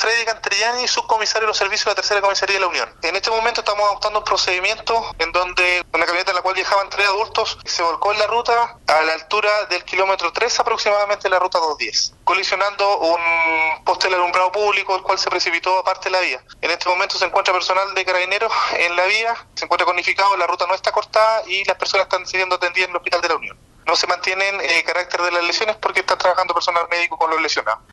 Freddy Cantrellani, subcomisario de los servicios de la tercera comisaría de la Unión. En este momento estamos adoptando un procedimiento en donde una camioneta en la cual viajaban tres adultos se volcó en la ruta a la altura del kilómetro 3 aproximadamente de la ruta 210, colisionando un poste del alumbrado público, el cual se precipitó aparte de la vía. En este momento se encuentra personal de carabineros en la vía, se encuentra conificado, la ruta no está cortada y las personas están siendo atendidas en el Hospital de la Unión. No se mantienen eh, carácter de las lesiones porque está trabajando personal médico con los lesionados.